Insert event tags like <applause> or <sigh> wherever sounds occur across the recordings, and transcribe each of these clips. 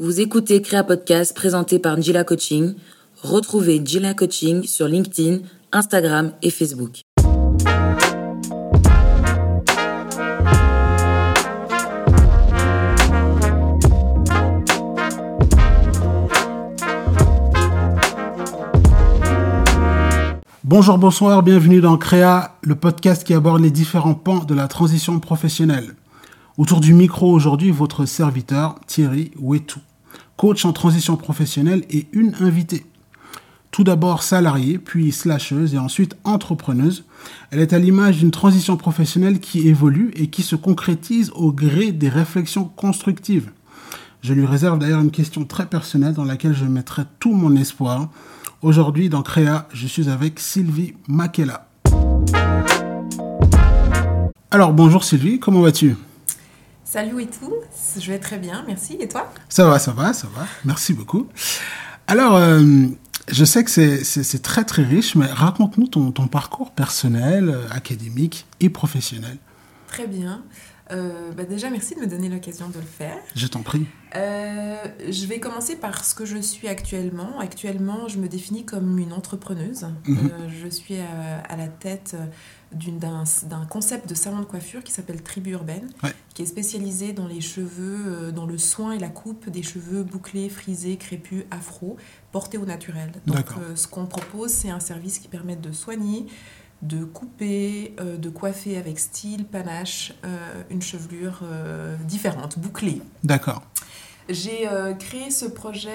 Vous écoutez Créa Podcast présenté par Njila Coaching. Retrouvez Njila Coaching sur LinkedIn, Instagram et Facebook. Bonjour, bonsoir, bienvenue dans Créa, le podcast qui aborde les différents pans de la transition professionnelle. Autour du micro aujourd'hui, votre serviteur Thierry Wetou, coach en transition professionnelle et une invitée. Tout d'abord salariée, puis slasheuse et ensuite entrepreneuse, elle est à l'image d'une transition professionnelle qui évolue et qui se concrétise au gré des réflexions constructives. Je lui réserve d'ailleurs une question très personnelle dans laquelle je mettrai tout mon espoir. Aujourd'hui, dans Créa, je suis avec Sylvie Makela. Alors, bonjour Sylvie, comment vas-tu? Salut et tout, je vais très bien, merci. Et toi? Ça va, ça va, ça va. Merci beaucoup. Alors, euh, je sais que c'est très très riche, mais raconte-nous ton, ton, parcours personnel, euh, académique et professionnel. Très bien. Euh, bah déjà, merci de me donner l'occasion de le faire. Je t'en prie. Euh, je vais commencer par ce que je suis actuellement. Actuellement, je me définis comme une entrepreneuse. Mhm. Je suis à, à la tête d'un concept de salon de coiffure qui s'appelle Tribu Urbaine, Ouais. qui est spécialisé dans les cheveux, euh, dans le soin et la coupe des cheveux bouclés, frisés, crépus, afro, portés au naturel. Donc, euh, ce qu'on propose, c'est un service qui permet de soigner, de couper, euh, de coiffer avec style, panache, euh, une chevelure différente, bouclée. D'accord. J'ai euh, créé ce projet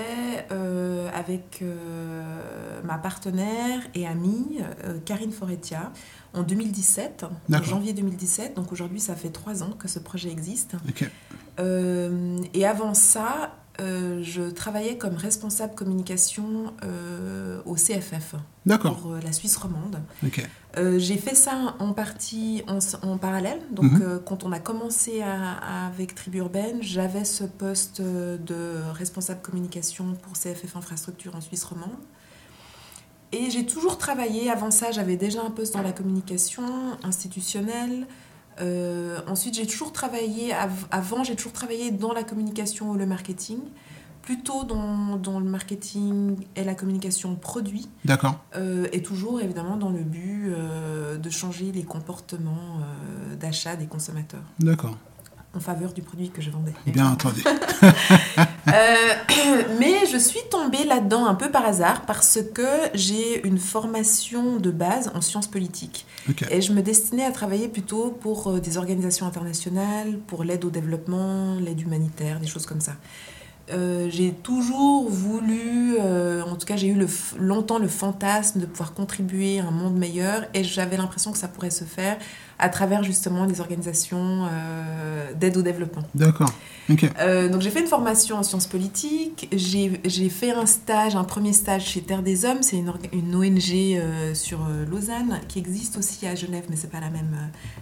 euh, avec euh, ma partenaire et amie, Karine Foretia, en 2017, en janvier 2017. Donc aujourd'hui, ça fait trois ans que ce projet existe. Euh, et avant ça, euh, je travaillais comme responsable communication euh, au CFF pour la Suisse romande. J'ai fait ça en partie en, en parallèle. Donc, Mhm. quand on a commencé à- à- avec Tribu Urbaine, j'avais ce poste de responsable communication pour CFF Infrastructure en Suisse romande. Et j'ai toujours travaillé. Avant ça, j'avais déjà un poste dans la communication institutionnelle. Euh, ensuite, j'ai toujours travaillé. av- avant, j'ai toujours travaillé dans la communication ou le marketing. Plutôt dans, dans le marketing et la communication produit. D'accord. Euh, et toujours évidemment dans le but euh, de changer les comportements d'achat des consommateurs D'accord. En faveur du produit que je vendais. Bien entendu. <laughs> Euh, <coughs> mais je suis tombée là-dedans un peu par hasard parce que j'ai une formation de base en sciences politiques. Et je me destinais à travailler plutôt pour euh, des organisations internationales, pour l'aide au développement, l'aide humanitaire, des choses comme ça. Euh, j'ai toujours voulu, cas j'ai eu le longtemps le fantasme de pouvoir contribuer à un monde meilleur et j'avais l'impression que ça pourrait se faire à travers justement des organisations euh, d'aide au développement. D'accord. Euh, donc j'ai fait une formation en sciences politiques, j'ai fait un stage, un premier stage chez Terre des Hommes, c'est une, ONG euh, sur Lausanne qui existe aussi à Genève, mais c'est pas la même,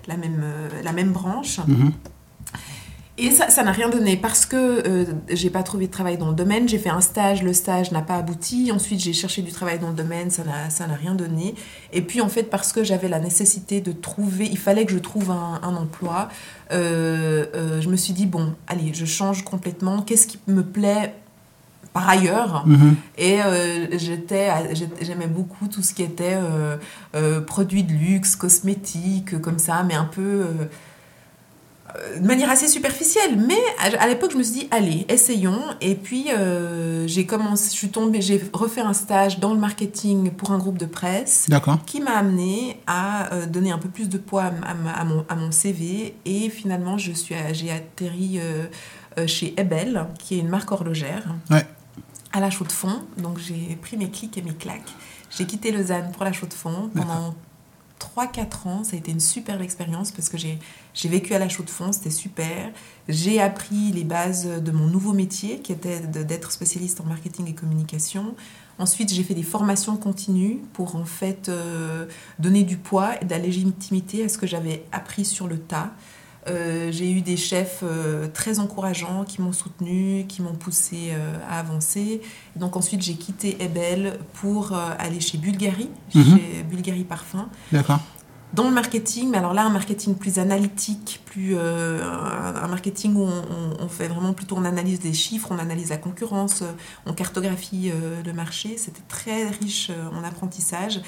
la même, la même branche. Mhm. Et ça n'a rien donné parce que euh, j'ai pas trouvé de travail dans le domaine. J'ai fait un stage, le stage n'a pas abouti. Ensuite, j'ai cherché du travail dans le domaine, ça n'a rien donné. Et puis, en fait, parce que j'avais la nécessité de trouver, il fallait que je trouve un, un emploi, euh, euh, je me suis dit, bon, allez, je change complètement. Qu'est-ce qui me plaît par ailleurs? Mhm. et euh, j'étais, j'aimais beaucoup tout ce qui était euh, euh, produits de luxe, cosmétiques, comme ça, mais un peu de manière assez superficielle. Mais à, l'époque, je me suis dit, allez, essayons. Et puis, euh, j'ai commencé, je suis tombée, j'ai refait un stage dans le marketing pour un groupe de presse D'accord. qui m'a amené à euh, donner un peu plus de poids à, mon, à mon CV. Et finalement, je suis, j'ai atterri euh, chez Ebel, qui est une marque horlogère, Ouais. à la Chaux-de-Fonds. Donc, j'ai pris mes clics et mes claques. J'ai quitté Lausanne pour la Chaux-de-Fonds pendant 3-4 ans. Ça a été une superbe expérience parce que j'ai j'ai vécu à la Chaux-de-Fonds, c'était super. J'ai appris les bases de mon nouveau métier qui était de- d'être spécialiste en marketing et communication. Ensuite, j'ai fait des formations continues pour en fait euh, donner du poids et de la légitimité à ce que j'avais appris sur le tas. Euh, j'ai eu des chefs euh, très encourageants qui m'ont soutenu, qui m'ont poussé euh, à avancer. Et donc ensuite, j'ai quitté Ebel pour aller chez Bulgari, Mhm. chez Bulgari Parfum. D'accord. Dans le marketing, mais alors là, un marketing plus analytique, plus euh, un, marketing où on, fait vraiment plutôt, on analyse des chiffres, on analyse la concurrence, on cartographie le marché. C'était très riche en apprentissage.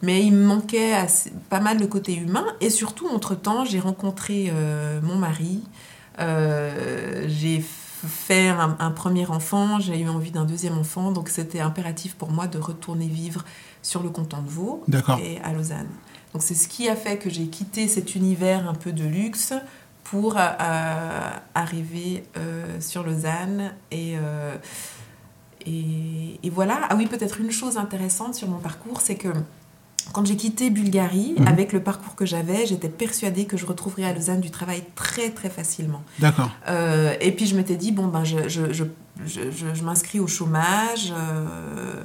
Mais il me manquait pas mal le côté humain. Et surtout, entre-temps, j'ai rencontré mon mari. j'ai fait un, premier enfant, j'ai eu envie d'un deuxième enfant, donc c'était impératif pour moi de retourner vivre sur le canton de Vaud et à Lausanne. Donc c'est ce qui a fait que j'ai quitté cet univers un peu de luxe pour euh, arriver euh, sur Lausanne et, euh, et, et, voilà. Ah oui, peut-être une chose intéressante sur mon parcours, c'est que quand j'ai quitté Bulgarie, mhm. avec le parcours que j'avais, j'étais persuadée que je retrouverais à Lausanne du travail très très facilement. D'accord. Euh, et puis je m'étais dit, bon, ben, je, je, je, je m'inscris au chômage. Euh,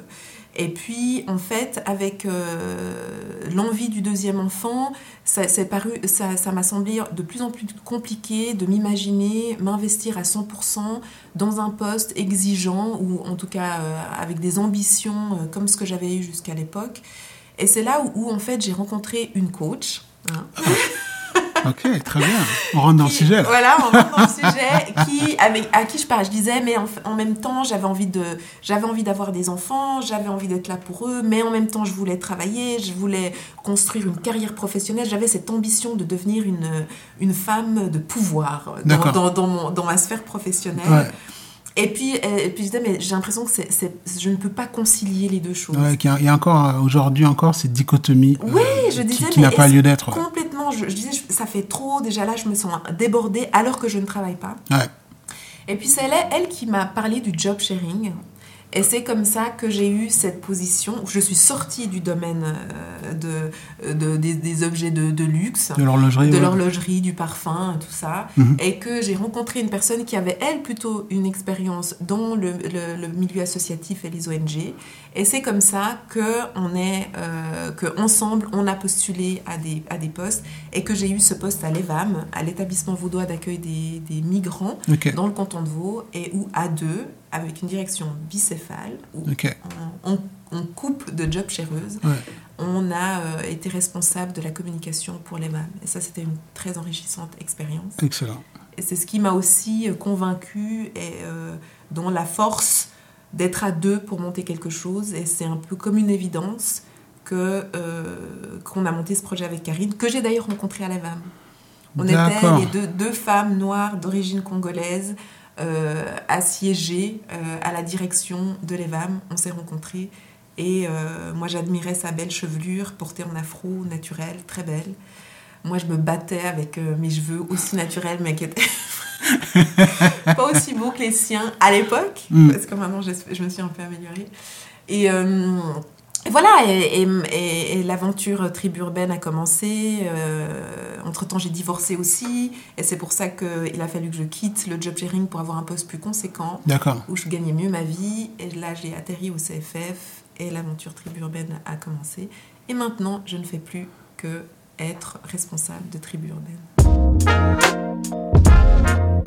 et puis, en fait, avec euh, l'envie du deuxième enfant, ça, paru, ça, m'a semblé de plus en plus compliqué de m'imaginer m'investir à 100% dans un poste exigeant ou en tout cas avec des ambitions comme ce que j'avais eu jusqu'à l'époque. Et c'est là où, en fait, j'ai rencontré une coach. Hein. <laughs> ok, très bien. On rentre dans le sujet. Voilà, on rentre dans le sujet. Qui, avec, à qui je parle, je disais, mais en, même temps, j'avais envie de, j'avais envie d'avoir des enfants, j'avais envie d'être là pour eux, mais en même temps, je voulais travailler, je voulais construire une carrière professionnelle. J'avais cette ambition de devenir une, une femme de pouvoir dans, dans, dans, mon, dans ma sphère professionnelle. Ouais. Et puis, euh, et puis je disais, mais j'ai l'impression que c'est, je ne peux pas concilier les deux choses. Ouais, il y a encore, euh, aujourd'hui encore, cette dichotomie oui, je disais, qui, n'a pas lieu d'être. Complètement. Je, disais, ça fait trop, déjà là, je me sens débordée alors que je ne travaille pas. Ouais. Et puis c'est elle, elle qui m'a parlé du job sharing. Et c'est comme ça que j'ai eu cette position, où je suis sortie du domaine euh, de, de des, objets de, de, luxe, de l'horlogerie, de l'horlogerie, du parfum, tout ça, mhm. et que j'ai rencontré une personne qui avait, elle, plutôt une expérience dans le, le, milieu associatif et les ONG. Et c'est comme ça que on est, euh, que ensemble, on a postulé à des, à des postes, et que j'ai eu ce poste à l'EVAM, à l'établissement vaudois d'accueil des, des migrants, dans le canton de Vaud, et où à deux, avec une direction bicéphale, où on, couple de job chéreuse, on a euh, été responsable de la communication pour les. Et ça, c'était une très enrichissante expérience. Excellent. Et c'est ce qui m'a aussi euh, convaincue et euh, dont la force d'être à deux pour monter quelque chose. Et c'est un peu comme une évidence que qu'on a monté ce projet avec Karine, que j'ai d'ailleurs rencontré à la VAM. On était les deux, deux femmes noires d'origine congolaise euh, assiégé euh, à la direction de l'EVAM. On s'est rencontrés et euh, moi j'admirais sa belle chevelure portée en afro naturel, très belle. Moi je me battais avec mes cheveux aussi naturels mais qui étaient <laughs> pas aussi beaux que les siens à l'époque, mm. parce que maintenant je, je, me suis un peu améliorée. Et voilà, et, l'aventure tribu urbaine a commencé. Euh, entre-temps, j'ai divorcé aussi. Et c'est pour ça qu'il a fallu que je quitte le job sharing pour avoir un poste plus conséquent. Où je gagnais mieux ma vie. Et là, j'ai atterri au CFF et l'aventure tribu urbaine a commencé. Et maintenant, je ne fais plus que être responsable de tribu urbaine.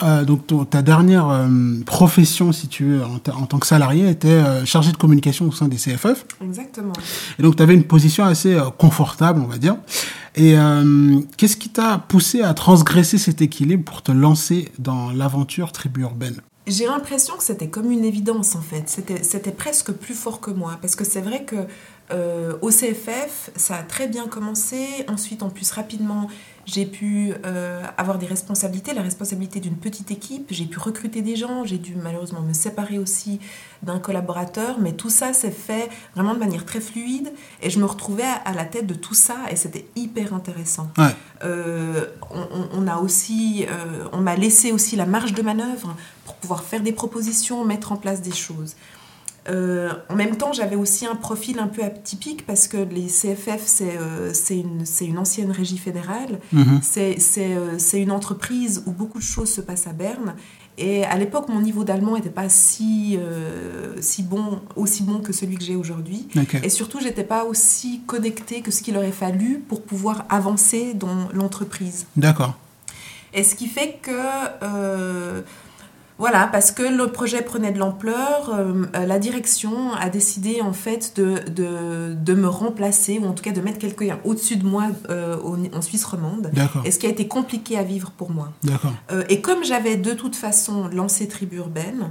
Euh, donc ta dernière euh, profession, si tu veux, en, tant que salarié, était euh, chargé de communication au sein des CFF. Exactement. Et donc tu avais une position assez confortable, on va dire. Et qu'est-ce qui t'a poussé à transgresser cet équilibre pour te lancer dans l'aventure tribu urbaine? J'ai l'impression que c'était comme une évidence en fait. C'était presque plus fort que moi. Parce que c'est vrai que au CFF, ça a très bien commencé. Ensuite, en plus, rapidement, j'ai pu euh, avoir des responsabilités, la responsabilité d'une petite équipe, j'ai pu recruter des gens, j'ai dû malheureusement me séparer aussi d'un collaborateur, mais tout ça s'est fait vraiment de manière très fluide. Et je me retrouvais à, la tête de tout ça. Et c'était hyper intéressant. Euh, on, a aussi, euh, on m'a laissé aussi la marge de manœuvre pour pouvoir faire des propositions, mettre en place des choses. Euh, en même temps, j'avais aussi un profil un peu atypique parce que les CFF, c'est euh, une, une, ancienne régie fédérale. Mhm. Euh, c'est une entreprise où beaucoup de choses se passent à Berne. Et à l'époque, mon niveau d'allemand n'était pas si, si bon, aussi bon que celui que j'ai aujourd'hui. Et surtout, j'étais pas aussi connectée que ce qu'il aurait fallu pour pouvoir avancer dans l'entreprise. D'accord. Et ce qui fait que Voilà, parce que le projet prenait de l'ampleur, euh, euh, la direction a décidé en fait de, de, de, me remplacer, ou en tout cas de mettre quelqu'un au-dessus de moi euh, en Suisse romande. Et ce qui a été compliqué à vivre pour moi. et comme j'avais de toute façon lancé Tribu Urbaine,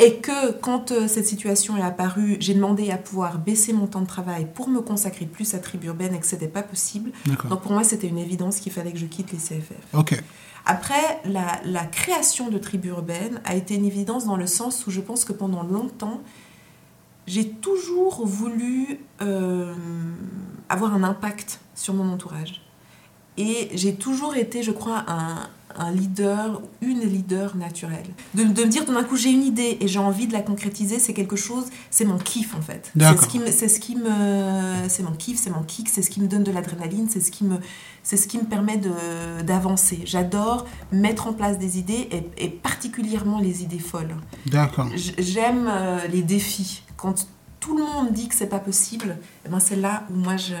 et que quand cette situation est apparue, j'ai demandé à pouvoir baisser mon temps de travail pour me consacrer plus à Tribu Urbaine et que ce n'était pas possible. Donc pour moi, c'était une évidence qu'il fallait que je quitte les CFF. Ok. Après, la, création de Tribu Urbaine a été une évidence dans le sens où je pense que pendant longtemps, j'ai toujours voulu euh, avoir un impact sur mon entourage. Et j'ai toujours été, je crois, un, un leader, une leader naturelle. De, de me dire d'un coup j'ai une idée et j'ai envie de la concrétiser, c'est quelque chose, c'est mon kiff en fait. C'est ce qui me, c'est ce qui me, c'est mon kiff, c'est mon kick, c'est ce qui me donne de l'adrénaline, c'est ce qui me, c'est ce qui me permet de, d'avancer. J'adore mettre en place des idées et, et particulièrement les idées folles. D'accord. J'aime euh, les défis. Quand tout le monde dit que c'est pas possible, et eh ben c'est là où moi je,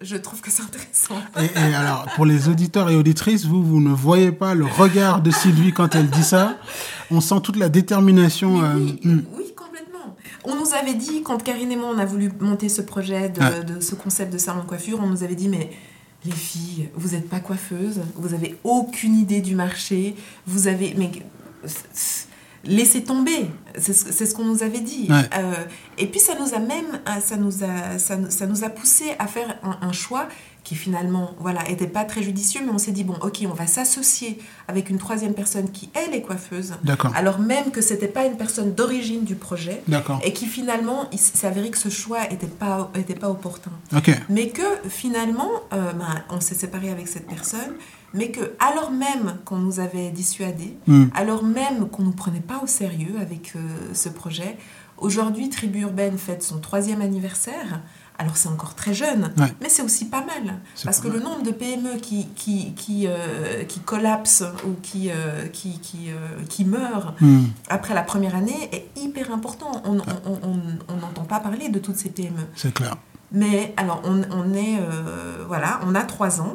je trouve que c'est intéressant. Et, alors, pour les auditeurs et auditrices, vous, vous ne voyez pas le regard de Sylvie quand elle dit ça. On sent toute la détermination. Euh, hmm. oui, complètement. On nous avait dit, quand Karine et moi, on a voulu monter ce projet de, de ce concept de salon de coiffure, on nous avait dit, mais les filles, vous n'êtes pas coiffeuses, vous avez aucune idée du marché, vous avez... Mais, laisser tomber. C'est ce, qu'on nous avait dit. Euh, et puis ça nous a même, euh, ça nous a, ça, nous a poussé à faire un, choix qui finalement, voilà, était pas très judicieux, mais on s'est dit bon, ok, on va s'associer avec une troisième personne qui elle est coiffeuse. Alors même que c'était pas une personne d'origine du projet. Et qui finalement, il s'est avéré que ce choix était pas, était pas opportun. Mais que finalement, euh, ben, on s'est séparé avec cette personne mais que alors même qu'on nous avait dissuadés, hmm. alors même qu'on ne nous prenait pas au sérieux avec euh, ce projet, aujourd'hui Tribu Urbaine fête son troisième anniversaire. Alors c'est encore très jeune, mais c'est aussi pas mal. Parce que le nombre de PME qui, qui, qui, euh, qui collapsent ou qui, euh, qui, qui, qui meurent hmm. après la première année est hyper important. On n'entend pas parler de toutes ces PME. C'est clair. Mais alors on, on est, voilà, on a trois ans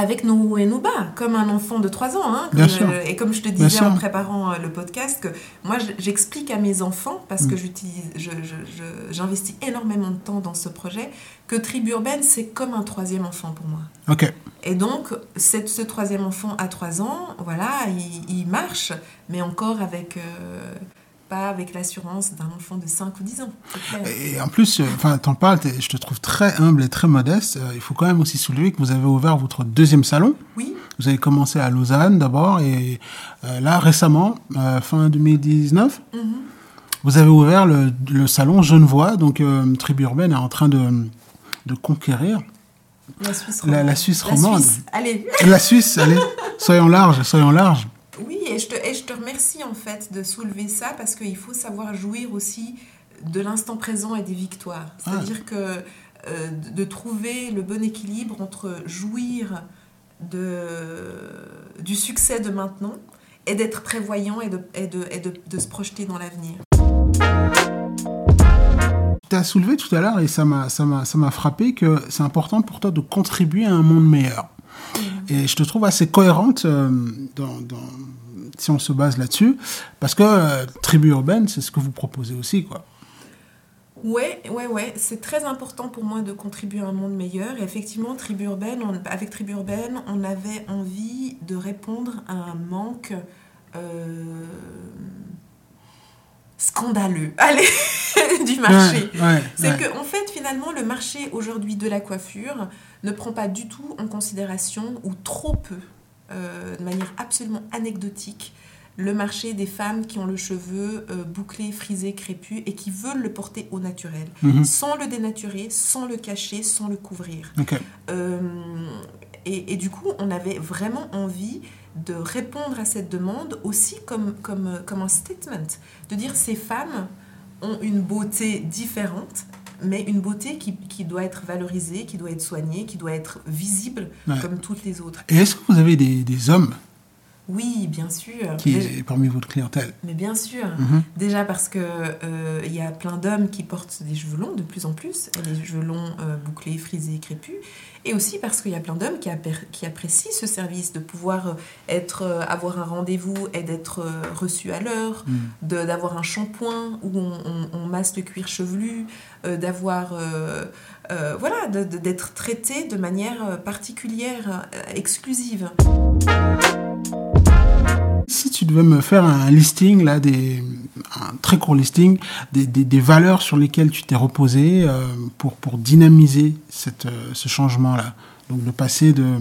avec nos hauts et nos bas, comme un enfant de 3 ans. Hein, et comme je te disais en préparant euh, le podcast, que moi j'explique à mes enfants, parce que mm. j'investis énormément de temps dans ce projet, que Tribu Urbaine, c'est comme un troisième enfant pour moi. Ok. Et donc, ce troisième enfant à 3 ans, voilà, il, marche, mais encore avec... Euh, pas avec l'assurance d'un enfant de 5 ou 10 ans. Et en plus, euh, enfin, t'en parles, je te trouve très humble et très modeste. Euh, il faut quand même aussi soulever que vous avez ouvert votre deuxième salon. Oui. Vous avez commencé à Lausanne d'abord et euh, là récemment, fin 2019, mm-hmm. vous avez ouvert le, le salon Genevois. Donc, Tribu Urbaine est en train de, de conquérir la Suisse romande. La, Suisse romande. La Suisse, allez. La Suisse, allez. Soyons larges, soyons larges. Oui, et je, te, et je te remercie en fait de soulever ça parce qu'il faut savoir jouir aussi de l'instant présent et des victoires. Ah. C'est-à-dire que euh, de trouver le bon équilibre entre jouir de, du succès de maintenant et d'être prévoyant et de, et de, et de, de se projeter dans l'avenir. Tu as soulevé tout à l'heure, et ça m'a frappé, que c'est important pour toi de contribuer à un monde meilleur. Et je te trouve assez cohérente euh, si on se base là-dessus, parce que euh, tribu urbaine, c'est ce que vous proposez aussi, quoi. Ouais, ouais, ouais, c'est très important pour moi de contribuer à un monde meilleur. Et effectivement, tribu urbaine, avec tribu urbaine, on avait envie de répondre à un manque euh, scandaleux, <laughs> allez, du marché. c'est que en fait, finalement, le marché aujourd'hui de la coiffure ne prend pas du tout en considération ou trop peu euh, de manière absolument anecdotique le marché des femmes qui ont le cheveu euh, bouclé, frisé, crépus et qui veulent le porter au naturel, mhm. sans le dénaturer, sans le cacher, sans le couvrir. Euh, et, du coup, on avait vraiment envie de répondre à cette demande aussi comme, comme, comme un statement, de dire ces femmes ont une beauté différente mais une beauté qui, qui, doit être valorisée, qui doit être soignée, qui doit être visible comme toutes les autres. Et est-ce que vous avez des, des hommes Oui, bien sûr. qui Déjà- est parmi votre clientèle. Mais bien sûr. Mhm. Déjà parce que euh, il y a plein d'hommes qui portent des cheveux longs de plus en plus, et des cheveux longs euh, bouclés, frisés, crépus, et aussi parce qu'il y a plein d'hommes qui, apprécient ce service de pouvoir euh, être, euh, avoir un rendez-vous et d'être reçu à l'heure, Mm. de- d'avoir un shampoing où on, on- on masse le cuir chevelu, d'avoir voilà, d'être traité de manière particulière, exclusive. Si tu devais me faire un listing, là, un très court listing, des, des, valeurs sur lesquelles tu t'es reposé euh, pour, pour dynamiser cette, euh, ce changement-là? Donc, de passer de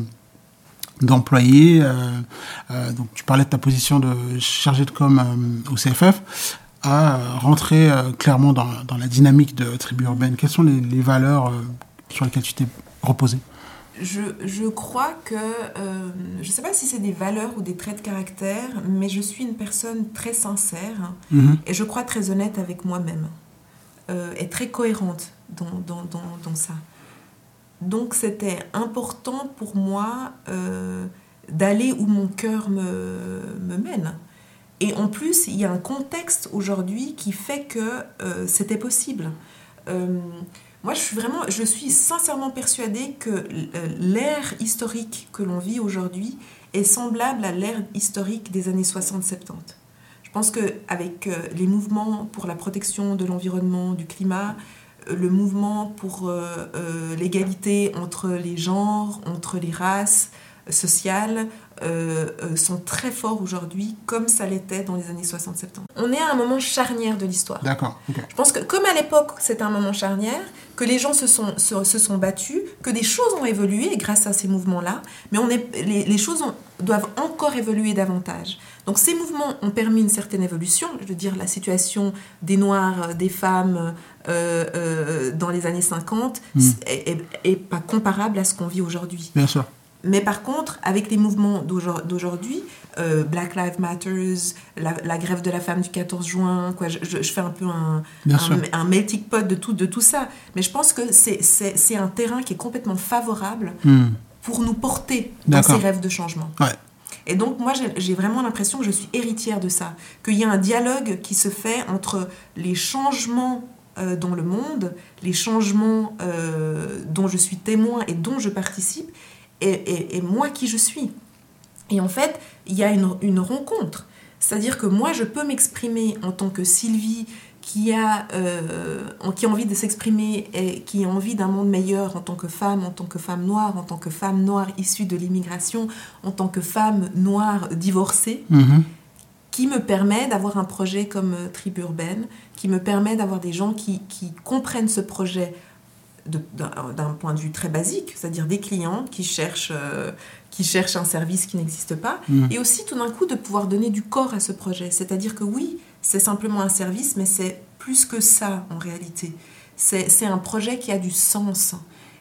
d'employé, euh, donc tu parlais de ta position de chargé de com au CFF, à rentrer clairement dans, dans la dynamique de tribu urbaine. Quelles sont les, les valeurs sur lesquelles tu t'es reposé? Je, je crois que, euh, je ne sais pas si c'est des valeurs ou des traits de caractère, mais je suis une personne très sincère Mhm. et je crois très honnête avec moi-même euh, et très cohérente dans, dans, dans, dans ça. Donc c'était important pour moi euh, d'aller où mon cœur me, me mène. Et en plus, il y a un contexte aujourd'hui qui fait que c'était possible. Moi, je suis sincèrement persuadée que euh, l'ère historique que l'on vit aujourd'hui est semblable à l'ère historique des années 60-70. Je pense qu'avec euh, les mouvements pour la protection de l'environnement, du climat, euh, le mouvement pour l'égalité entre les genres, entre les races sociales, euh, euh, sont très forts aujourd'hui, comme ça l'était dans les années 60-70. On est à un moment charnière de l'histoire. D'accord. Je pense que comme à l'époque c'était un moment charnière, que les gens se sont, se, se sont battus, que des choses ont évolué grâce à ces mouvements-là, mais on est, les, les choses ont- doivent encore évoluer davantage. Donc ces mouvements ont permis une certaine évolution, je veux dire la situation des Noirs, euh, des femmes euh, euh, dans les années 50 Mm. est, est- est pas comparable à ce qu'on vit aujourd'hui. Bien sûr. Mais par contre, avec les mouvements d'aujourd'hui- euh, Black Lives Matters, la, la grève de la femme du 14 juin, quoi, je, fais un peu un, melting pot de tout, de tout ça. Mais je pense que c'est- un terrain qui est complètement favorable Hmm. pour nous porter dans ces rêves de changement. Ouais. Et donc, moi, j'ai- j'ai vraiment l'impression que je suis héritière de ça. Qu'il y a un dialogue qui se fait entre les changements euh, dans le monde, les changements euh, dont je suis témoin et dont je participe, et, et- et moi qui je suis. Et en fait, il y a une, une rencontre. C'est-à-dire que moi, je peux m'exprimer en tant que Sylvie qui a, euh, qui a envie de s'exprimer et qui a envie d'un monde meilleur en tant que femme, en tant que femme noire, en tant que femme noire issue de l'immigration, en tant que femme noire divorcée, Mhm. qui me permet d'avoir un projet comme euh, Tribu Urbaine, qui me permet d'avoir des gens qui, qui comprennent ce projet d'un d'un point de vue très basique, c'est-à-dire des clients qui cherchent, euh, qui cherchent un service qui n'existe pas, Mhm. et aussi tout d'un coup de pouvoir donner du corps à ce projet. C'est-à-dire que oui, c'est simplement un service, mais c'est plus que ça en réalité. C'est un projet qui a du sens.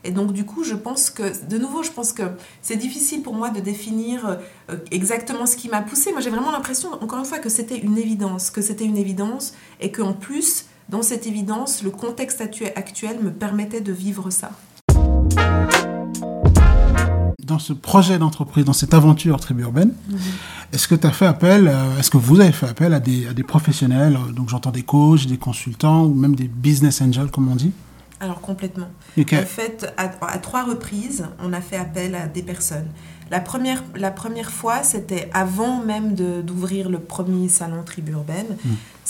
Et donc du coup, je pense que, de nouveau, je pense que c'est difficile pour moi de définir euh, exactement ce qui m'a poussé. Moi, j'ai vraiment l'impression, encore une fois, que c'était une évidence, que c'était une évidence, et qu'en plus, dans cette évidence, le contexte actu- actuel me permettait de vivre ça. Dans ce projet d'entreprise, dans cette aventure tribu urbaine, est-ce que tu as fait appel, euh, est-ce que vous avez fait appel à des, à des professionnels, euh, donc j'entends des coachs, des consultants ou même des business angels, comme on dit? Alors complètement. Ok. En fait, à, à trois reprises, on a fait appel à des personnes. La première, la première fois, c'était avant même d'ouvrir le premier salon tribu urbaine.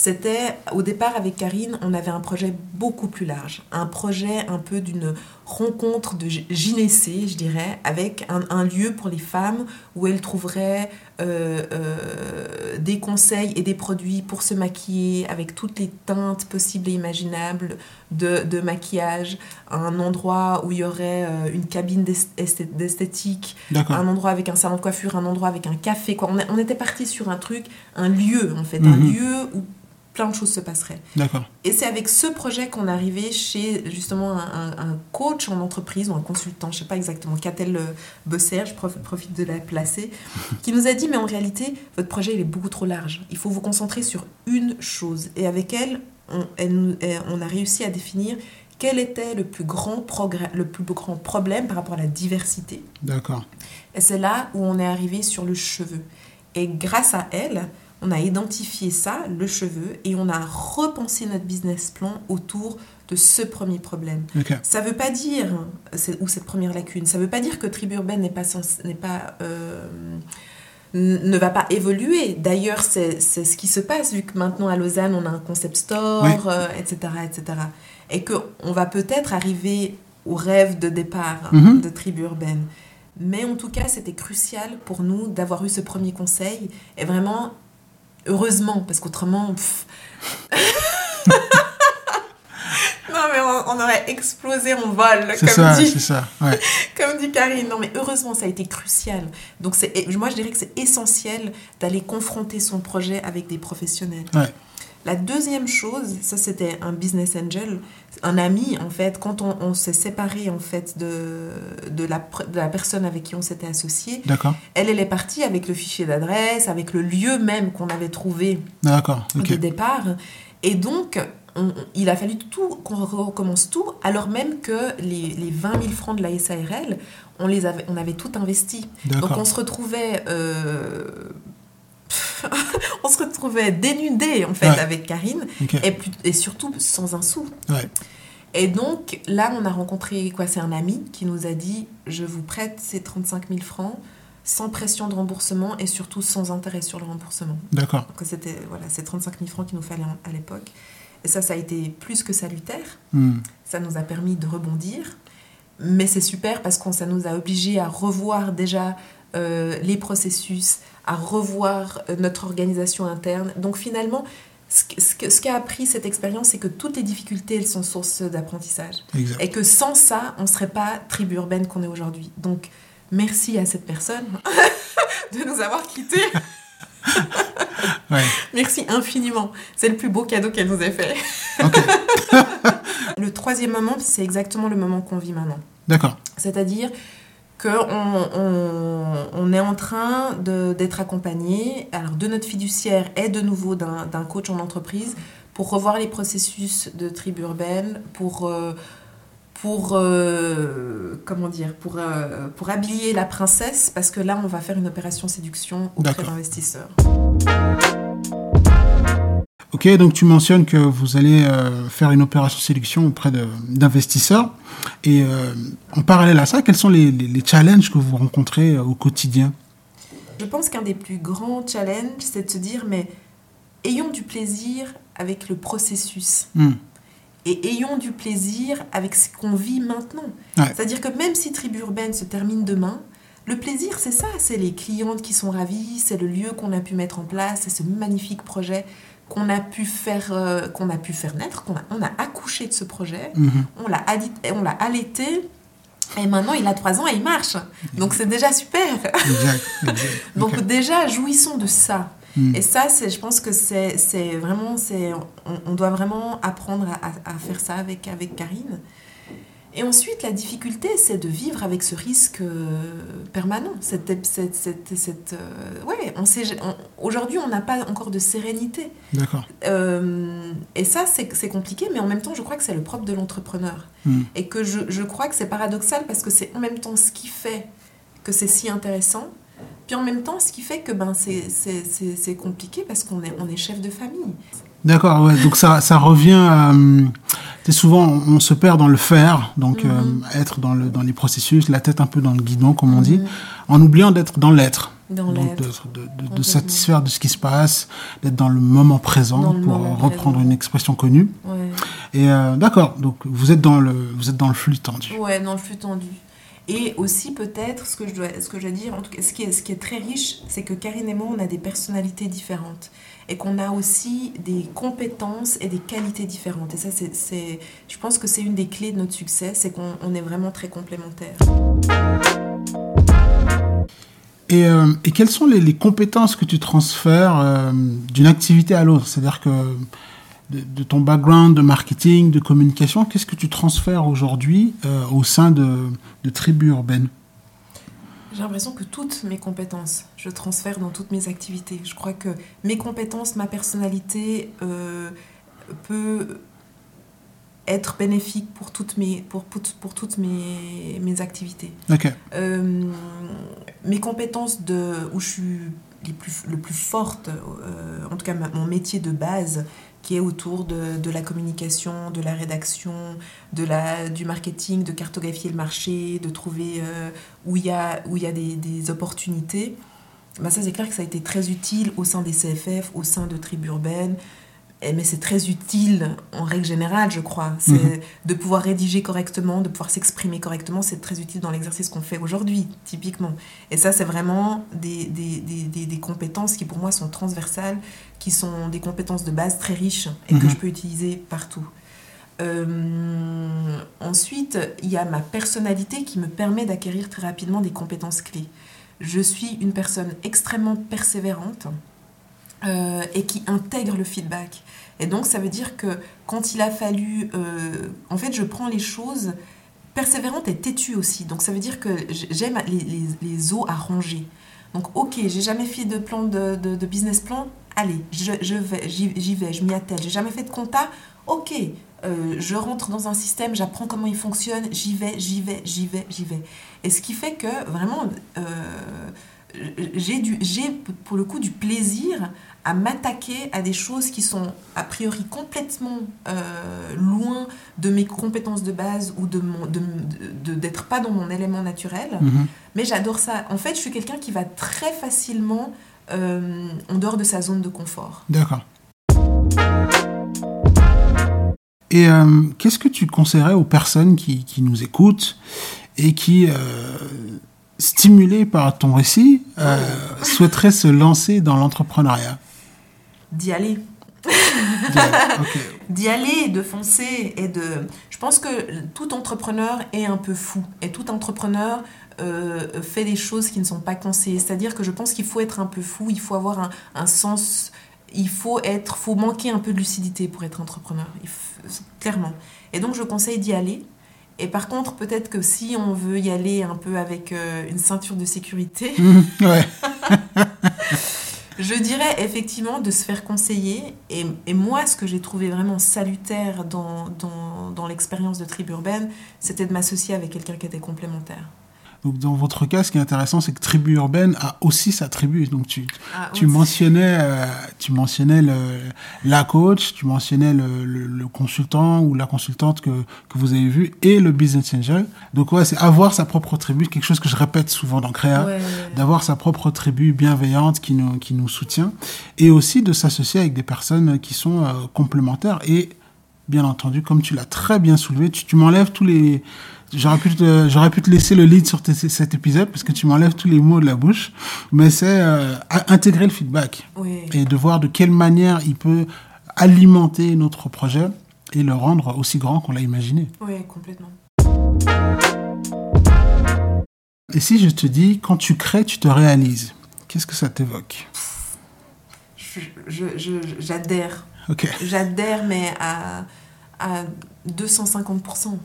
C'était au départ avec Karine, on avait un projet beaucoup plus large, un projet un peu d'une rencontre de gy- gynécée, je dirais, avec un, un lieu pour les femmes où elles trouveraient euh, euh, des conseils et des produits pour se maquiller avec toutes les teintes possibles et imaginables de, de maquillage, un endroit où il y aurait euh, une cabine d'est- esthé- d'esthétique, un endroit avec un salon de coiffure, un endroit avec un café. Quoi. On, a- on était parti sur un truc, un lieu en fait, un Mhm. lieu où plein de choses se passeraient. D'accord. Et c'est avec ce projet qu'on est arrivé chez justement un, un- un coach en entreprise ou un consultant, je sais pas exactement, Catel euh, Bosser, je prof- profite de la placer, <laughs> qui nous a dit mais en réalité votre projet il est beaucoup trop large. Il faut vous concentrer sur une chose. Et avec elle, on, elle a réussi à définir quel était le plus grand progrès, le plus grand problème par rapport à la diversité. D'accord. Et c'est là où on est arrivé sur le cheveu. Et grâce à elle, on a identifié ça, le cheveu, et on a repensé notre business plan autour de ce premier problème. Ça veut pas dire, ou cette première lacune, ça veut pas dire que Tribu Urbaine n'est pas, n'est pas euh, ne va pas évoluer. D'ailleurs, c'est ce qui se passe, vu que maintenant à Lausanne, on a un concept store, euh, etc., etc. Et qu'on va peut-être arriver au rêve de départ Mhm. de Tribu Urbaine. Mais en tout cas, c'était crucial pour nous d'avoir eu ce premier conseil. Et vraiment, heureusement, parce qu'autrement... <laughs> non, mais on, on aurait explosé en vol, C'est comme ça, dit c'est ça. Ouais. <laughs> comme dit Karine, non mais heureusement ça a été crucial. Donc moi je dirais que c'est essentiel d'aller confronter son projet avec des professionnels. Ouais. La deuxième chose, ça c'était un business angel, un ami en fait, quand on, on s'est séparé en fait de, de, la, pr- de la personne avec qui on s'était associé, elle, elle est partie avec le fichier d'adresse, avec le lieu même qu'on avait trouvé D'accord. Ok. de départ. Et donc, on- il a fallu tout qu'on recommence tout, alors même que les, les 20 000 francs de la SARL, on, les avait, on avait tout investi. Donc on se retrouvait... euh, <laughs> on se retrouvait dénudé en fait Ouais. avec Karine et, surtout sans un sou. Ouais. Et donc là on a rencontré quoi C'est un ami qui nous a dit je vous prête ces 35 000 francs sans pression de remboursement et surtout sans intérêt sur le remboursement. D'accord. Donc c'était voilà, c'est 35 000 francs qu'il nous fallait à l'époque. Et ça, ça a été plus que salutaire. Hmm. Ça nous a permis de rebondir. Mais c'est super parce que ça nous a obligés à revoir déjà euh, les processus, à revoir euh, notre organisation interne. Donc finalement, ce, qu'a appris cette expérience, c'est que toutes les difficultés, elles sont source d'apprentissage. Et que sans ça, on ne serait pas tribu urbaine qu'on est aujourd'hui. Donc merci à cette personne <laughs> de nous avoir quittés. <laughs> Ouais. Merci infiniment. C'est le plus beau cadeau qu'elle nous ait fait. <laughs> Le troisième moment, c'est exactement le moment qu'on vit maintenant. D'accord. C'est-à-dire qu'on on, on est en train d'être accompagné alors, de notre fiduciaire et de nouveau d'un coach en entreprise pour revoir les processus de tribu urbaine, pour, euh, pour, euh, comment dire, pour, euh, pour habiller la princesse, parce que là, on va faire une opération séduction auprès d'investisseurs. Ok, donc tu mentionnes que vous allez euh, faire une opération sélection auprès de- d'investisseurs. Et euh, en parallèle à ça, quels sont les, les- les challenges que vous rencontrez euh, au quotidien? Je pense qu'un des plus grands challenges, c'est de se dire, mais ayons du plaisir avec le processus. Hmm. Et ayons du plaisir avec ce qu'on vit maintenant. Ouais. C'est-à-dire que même si Tribu Urbaine se termine demain, le plaisir, c'est ça. C'est les clientes qui sont ravies, c'est le lieu qu'on a pu mettre en place, c'est ce magnifique projet qu'on a pu faire, euh, qu'on a pu faire naître, qu'on a, on a accouché de ce projet, Mhm. on l'a adi- on l'a allaité, et maintenant il a trois ans et il marche. Donc c'est déjà super. Exact. exact. <laughs> Donc déjà, jouissons de ça. Mm. Et ça, c'est, je pense que c'est, c'est vraiment, c'est, on, on doit vraiment apprendre à, à- à faire ça avec, avec Karine. Et ensuite, la difficulté, c'est de vivre avec ce risque euh, permanent. Cette, cette, cette, cette, euh, ouais, on sait, on- aujourd'hui, on n'a pas encore de sérénité. D'accord. Euh, et ça, c'est, compliqué, mais en même temps, je crois que c'est le propre de l'entrepreneur. Mm. Et que je, je crois que c'est paradoxal parce que c'est en même temps ce qui fait que c'est si intéressant, puis en même temps ce qui fait que ben, c'est, compliqué parce qu'on est, on est chef de famille. D'accord, ouais. Donc ça, ça revient à... souvent, on, on se perd dans le faire, donc Mhm. euh, être dans, le, dans les processus, la tête un peu dans le guidon, comme on dit, Mhm. en oubliant d'être dans l'être. Donc de, l'être. de, satisfaire de ce qui se passe, d'être dans le moment présent, le pour moment reprendre présent. une expression connue. Ouais. Et euh, d'accord, donc vous êtes dans le, vous êtes dans le flux tendu. Ouais, dans le flux tendu. Et aussi peut-être, ce que je dois, ce que je dois dire, en tout cas, ce qui est, ce qui est très riche, c'est que Karine et moi, on a des personnalités différentes. Et qu'on a aussi des compétences et des qualités différentes. Et ça, c'est, je pense que c'est une des clés de notre succès, c'est qu'on on est vraiment très complémentaires. Et, euh, et quelles sont les, compétences que tu transfères euh, d'une activité à l'autre? C'est-à-dire que de, de ton background de marketing, de communication, qu'est-ce que tu transfères aujourd'hui euh, au sein de, de Tribu Urbaine J'ai l'impression que toutes mes compétences, je transfère dans toutes mes activités. Je crois que mes compétences, ma personnalité euh, peut être bénéfique pour toutes mes, pour, pour, pour toutes mes, mes activités. Euh, mes compétences de, où je suis les plus, le plus fortes, euh, en tout cas mon métier de base, qui est autour de, de, la communication, de la rédaction, de la, du marketing, de cartographier le marché, de trouver euh, où il y a, où y a des, des opportunités. Ben ça, c'est clair que ça a été très utile au sein des CFF, au sein de tribus urbaines, mais c'est très utile en règle générale, je crois. C'est mhm. de pouvoir rédiger correctement, de pouvoir s'exprimer correctement, c'est très utile dans l'exercice qu'on fait aujourd'hui, typiquement. Et ça, c'est vraiment des, des, des, des, compétences qui, pour moi, sont transversales, qui sont des compétences de base très riches et que mhm. je peux utiliser partout. Euh, ensuite, il y a ma personnalité qui me permet d'acquérir très rapidement des compétences clés. Je suis une personne extrêmement persévérante euh, et qui intègre le feedback. Et donc, ça veut dire que quand il a fallu. Euh, en fait, je prends les choses persévérantes et têtues aussi. Donc, ça veut dire que j'aime les, os à ronger. Donc, ok, j'ai jamais fait de plan de, business plan. Allez, je vais, j'y vais, je m'y attelle. J'ai jamais fait de compta. Ok, euh, je rentre dans un système, j'apprends comment il fonctionne, j'y vais, j'y vais, j'y vais, j'y vais. Et ce qui fait que vraiment, j'ai pour le coup du plaisir à m'attaquer à des choses qui sont a priori complètement euh, loin de mes compétences de base ou de mon d'être pas dans mon élément naturel. Mhm. mais j'adore ça. En fait je suis quelqu'un qui va très facilement euh, en dehors de sa zone de confort. D'accord. Et euh, qu'est-ce que tu conseillerais aux personnes qui, qui nous écoutent et qui stimulées par ton récit, souhaiteraient se lancer dans l'entrepreneuriat? D'y aller. <laughs> d'y aller, de foncer et de... Je pense que tout entrepreneur est un peu fou et tout entrepreneur euh, fait des choses qui ne sont pas conseillées. C'est-à-dire que je pense qu'il faut être un peu fou, il faut avoir un, un, sens, il faut être, faut manquer un peu de lucidité pour être entrepreneur, clairement. Et donc je conseille d'y aller. Et par contre, peut-être que si on veut y aller un peu avec euh, une ceinture de sécurité, <laughs> ouais. <laughs> Je dirais effectivement de se faire conseiller. Et, moi, ce que j'ai trouvé vraiment salutaire dans, dans, l'expérience de tribu urbaine, c'était de m'associer avec quelqu'un qui était complémentaire. Donc dans votre cas, ce qui est intéressant, c'est que tribu urbaine a aussi sa tribu. Donc tu, ah, tu mentionnais, euh, tu mentionnais le, la coach, tu mentionnais le, le, consultant ou la consultante que, que vous avez vu et le business angel. Donc ouais, c'est avoir sa propre tribu, quelque chose que je répète souvent dans Créa, d'avoir sa propre tribu bienveillante qui nous, qui nous soutient et aussi de s'associer avec des personnes qui sont euh, complémentaires et bien entendu, comme tu l'as très bien soulevé, tu, tu m'enlèves tous les J'aurais pu, te, j'aurais pu te laisser le lead sur cet épisode parce que tu m'enlèves tous les mots de la bouche, mais c'est euh, intégrer le feedback et de voir de quelle manière il peut alimenter notre projet et le rendre aussi grand qu'on l'a imaginé. Oui, complètement. Et si je te dis, quand tu crées, tu te réalises, qu'est-ce que ça t'évoque? J'adhère. J'adhère, mais à, à 250%.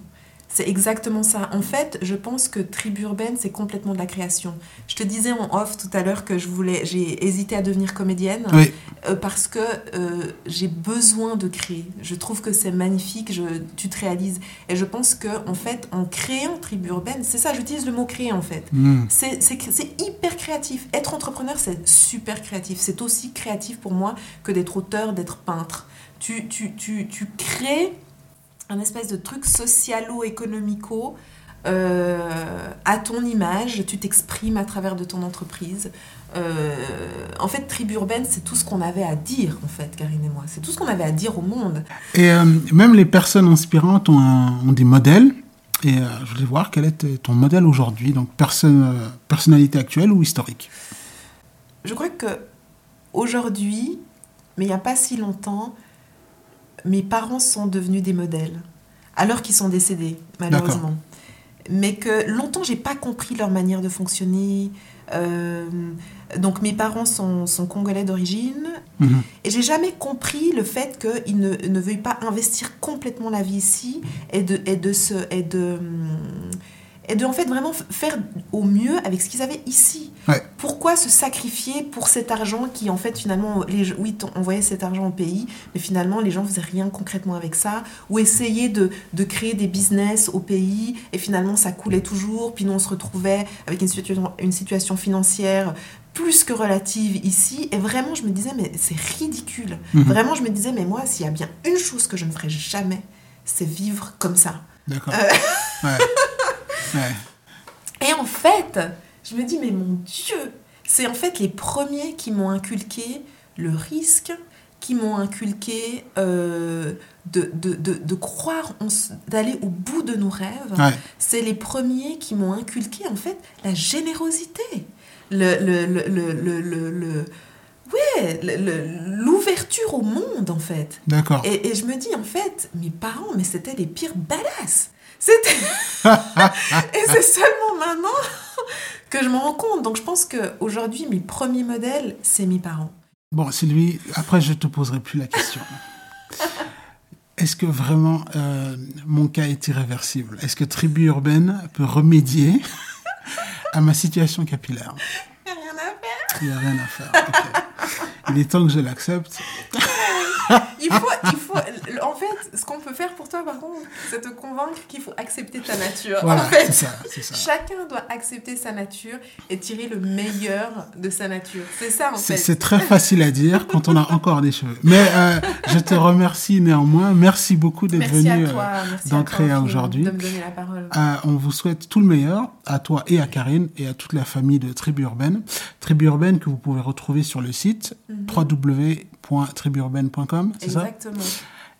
C'est exactement ça. En fait, je pense que Tribu Urbaine, c'est complètement de la création. Je te disais en off tout à l'heure que je voulais, j'ai hésité à devenir comédienne euh, parce que euh, j'ai besoin de créer. Je trouve que c'est magnifique, je, tu te réalises. Et je pense que en fait, en créant Tribu Urbaine, c'est ça, j'utilise le mot créer en fait. Mm. C'est hyper créatif. Être entrepreneur, c'est super créatif. C'est aussi créatif pour moi que d'être auteur, d'être peintre. Tu, tu, tu, tu crées un espèce de truc socialo-économico euh, à ton image, tu t'exprimes à travers de ton entreprise. Euh, en fait, Tribu Urbaine, c'est tout ce qu'on avait à dire, en fait, Karine et moi. C'est tout ce qu'on avait à dire au monde. Et euh, même les personnes inspirantes ont, ont des modèles. Et je voulais voir quel est ton modèle aujourd'hui, donc personne, personnalité actuelle ou historique. Je crois que aujourd'hui, mais il n'y a pas si longtemps, mes parents sont devenus des modèles, alors qu'ils sont décédés, malheureusement. Mais que longtemps, j'ai pas compris leur manière de fonctionner. Euh, donc mes parents sont, sont congolais d'origine mhm. et j'ai jamais compris le fait qu'ils ne, ne veuillent pas investir complètement la vie ici et de, et de, se, et de, et de en fait vraiment faire au mieux avec ce qu'ils avaient ici. Pourquoi se sacrifier pour cet argent qui en fait finalement, les, oui, on voyait cet argent au pays, mais finalement les gens faisaient rien concrètement avec ça, ou essayer de, de créer des business au pays et finalement ça coulait toujours, puis nous on se retrouvait avec une situation, une situation financière plus que relative ici. Et vraiment, je me disais, mais c'est ridicule. Mhm. Vraiment, je me disais, mais moi, s'il y a bien une chose que je ne ferai jamais, c'est vivre comme ça. D'accord. Euh. Ouais. <laughs> Ouais. Et en fait, je me dis, mais mon Dieu, c'est en fait les premiers qui m'ont inculqué le risque, qui m'ont inculqué euh, de, de, de, de croire, d'aller au bout de nos rêves. Ouais. C'est les premiers qui m'ont inculqué en fait la générosité, le, le, le, le, ouais, l'ouverture au monde en fait. D'accord. Et, et je me dis, en fait, mes parents, mais c'était les pires badass. C'était... <laughs> et c'est seulement maintenant que je me rends compte. Donc je pense qu'aujourd'hui, mes premiers modèles, c'est mes parents. Bon, Sylvie, après, je te poserai plus la question. Est-ce que vraiment euh, mon cas est irréversible? Est-ce que Tribu Urbaine peut remédier à ma situation capillaire? Y a rien à faire. Il n'y a rien à faire. Il est temps que je l'accepte. Il faut, il faut... En fait, ce qu'on peut faire pour toi, par contre, c'est te convaincre qu'il faut accepter ta nature. Voilà, en fait, c'est ça, chacun doit accepter sa nature et tirer le meilleur de sa nature. C'est ça, en fait. c'est très facile à dire quand on a encore des cheveux. Mais euh, je te remercie néanmoins. Merci beaucoup d'être venu euh, dans Créa aujourd'hui. de me donner la parole. Euh, on vous souhaite tout le meilleur, à toi et à Karine, et à toute la famille de Tribu Urbaine. Tribu Urbaine que vous pouvez retrouver sur le site www.tribuurbaine.com, c'est ça? Exactement.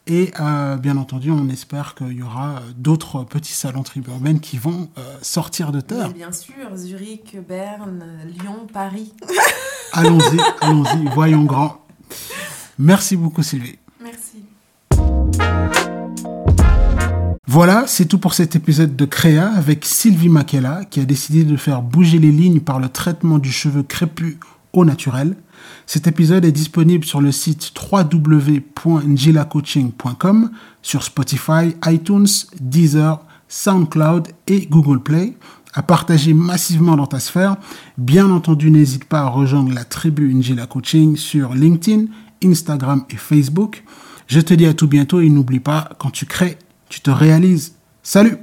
Et euh, bien entendu, on espère qu'il y aura euh, d'autres petits salons Tribu Urbaine qui vont euh, sortir de terre. Mais bien sûr, Zurich, Berne, Lyon, Paris. <laughs> Allons-y, allons-y, voyons grand. Merci beaucoup Sylvie. Merci. Voilà, c'est tout pour cet épisode de Créa avec Sylvie Makela qui a décidé de faire bouger les lignes par le traitement du cheveu crépus au naturel. Cet épisode est disponible sur le site www.ngilacoaching.com, sur Spotify, iTunes, Deezer, SoundCloud et Google Play. À partager massivement dans ta sphère. Bien entendu, n'hésite pas à rejoindre la tribu Njila Coaching sur LinkedIn, Instagram et Facebook. Je te dis à tout bientôt et n'oublie pas, quand tu crées, tu te réalises. Salut